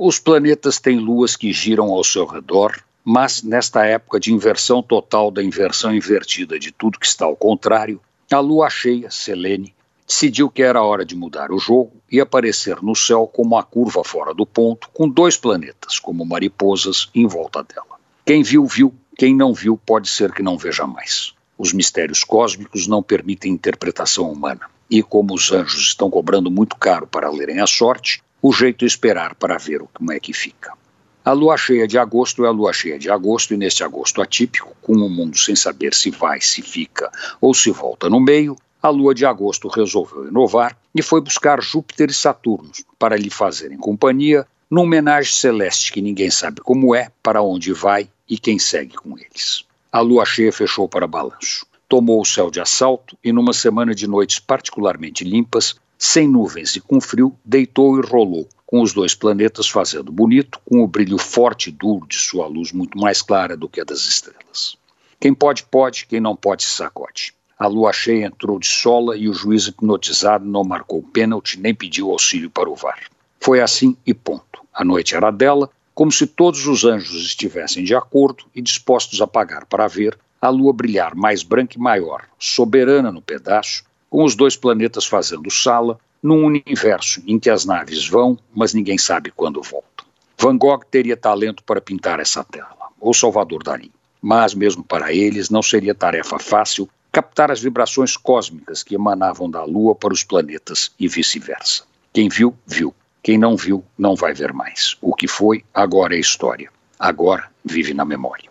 Os planetas têm luas que giram ao seu redor, mas nesta época de inversão total da inversão invertida de tudo que está ao contrário, a lua cheia, Selene, decidiu que era hora de mudar o jogo e aparecer no céu como uma curva fora do ponto, com dois planetas, como mariposas, em volta dela. Quem viu, viu, quem não viu, pode ser que não veja mais. Os mistérios cósmicos não permitem interpretação humana. E como os anjos estão cobrando muito caro para lerem a sorte, o jeito é esperar para ver como é que fica. A lua cheia de agosto é a lua cheia de agosto, e neste agosto atípico, com o mundo sem saber se vai, se fica ou se volta no meio, a lua de agosto resolveu inovar e foi buscar Júpiter e Saturno para lhe fazerem companhia numa homenagem celeste que ninguém sabe como é, para onde vai e quem segue com eles. A lua cheia fechou para balanço. Tomou o céu de assalto e, numa semana de noites particularmente limpas, sem nuvens e com frio, deitou e rolou, com os dois planetas fazendo bonito, com o brilho forte e duro de sua luz muito mais clara do que a das estrelas. Quem pode, pode, quem não pode, sacode. A lua cheia entrou de sola e o juiz hipnotizado não marcou pênalti nem pediu auxílio para o VAR. Foi assim e ponto. A noite era dela, como se todos os anjos estivessem de acordo e dispostos a pagar para ver a lua brilhar mais branca e maior, soberana no pedaço, com os dois planetas fazendo sala, num universo em que as naves vão, mas ninguém sabe quando voltam. Van Gogh teria talento para pintar essa tela, ou Salvador Dalí. Mas, mesmo para eles, não seria tarefa fácil captar as vibrações cósmicas que emanavam da Lua para os planetas e vice-versa. Quem viu, viu. Quem não viu, não vai ver mais. O que foi, agora é história. Agora vive na memória.